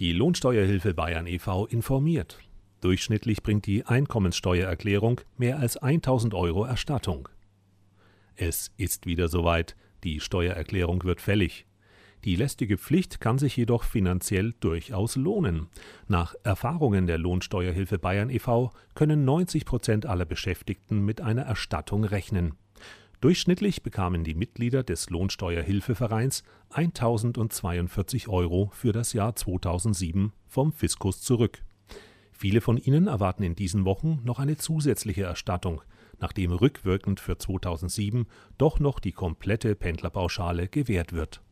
Die Lohnsteuerhilfe Bayern e.V. informiert. Durchschnittlich bringt die Einkommenssteuererklärung mehr als 1000 Euro Erstattung. Es ist wieder soweit, die Steuererklärung wird fällig. Die lästige Pflicht kann sich jedoch finanziell durchaus lohnen. Nach Erfahrungen der Lohnsteuerhilfe Bayern e.V. können 90 Prozent aller Beschäftigten mit einer Erstattung rechnen. Durchschnittlich bekamen die Mitglieder des Lohnsteuerhilfevereins 1042 Euro für das Jahr 2007 vom Fiskus zurück. Viele von ihnen erwarten in diesen Wochen noch eine zusätzliche Erstattung, nachdem rückwirkend für 2007 doch noch die komplette Pendlerpauschale gewährt wird.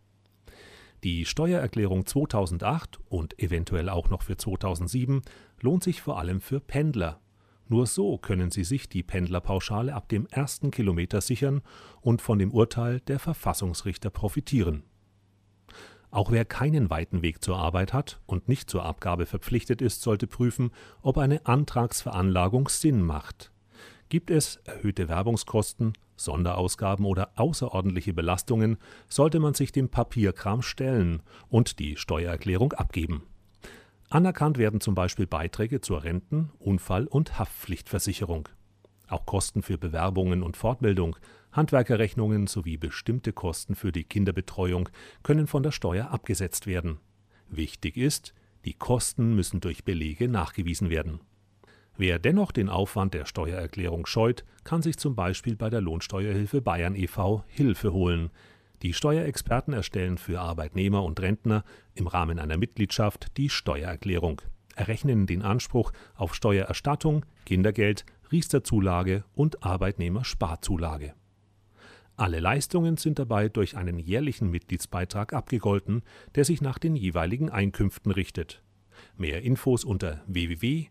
Die Steuererklärung 2008 und eventuell auch noch für 2007 lohnt sich vor allem für Pendler nur so können sie sich die Pendlerpauschale ab dem ersten Kilometer sichern und von dem Urteil der Verfassungsrichter profitieren. Auch wer keinen weiten Weg zur Arbeit hat und nicht zur Abgabe verpflichtet ist, sollte prüfen, ob eine Antragsveranlagung Sinn macht. Gibt es erhöhte Werbungskosten, Sonderausgaben oder außerordentliche Belastungen, sollte man sich dem Papierkram stellen und die Steuererklärung abgeben. Anerkannt werden zum Beispiel Beiträge zur Renten-, Unfall- und Haftpflichtversicherung. Auch Kosten für Bewerbungen und Fortbildung, Handwerkerrechnungen sowie bestimmte Kosten für die Kinderbetreuung können von der Steuer abgesetzt werden. Wichtig ist, die Kosten müssen durch Belege nachgewiesen werden. Wer dennoch den Aufwand der Steuererklärung scheut, kann sich zum Beispiel bei der Lohnsteuerhilfe Bayern e.V. Hilfe holen. Die Steuerexperten erstellen für Arbeitnehmer und Rentner im Rahmen einer Mitgliedschaft die Steuererklärung, errechnen den Anspruch auf Steuererstattung, Kindergeld, Riesterzulage und Arbeitnehmersparzulage. Alle Leistungen sind dabei durch einen jährlichen Mitgliedsbeitrag abgegolten, der sich nach den jeweiligen Einkünften richtet. Mehr Infos unter www.lohi.de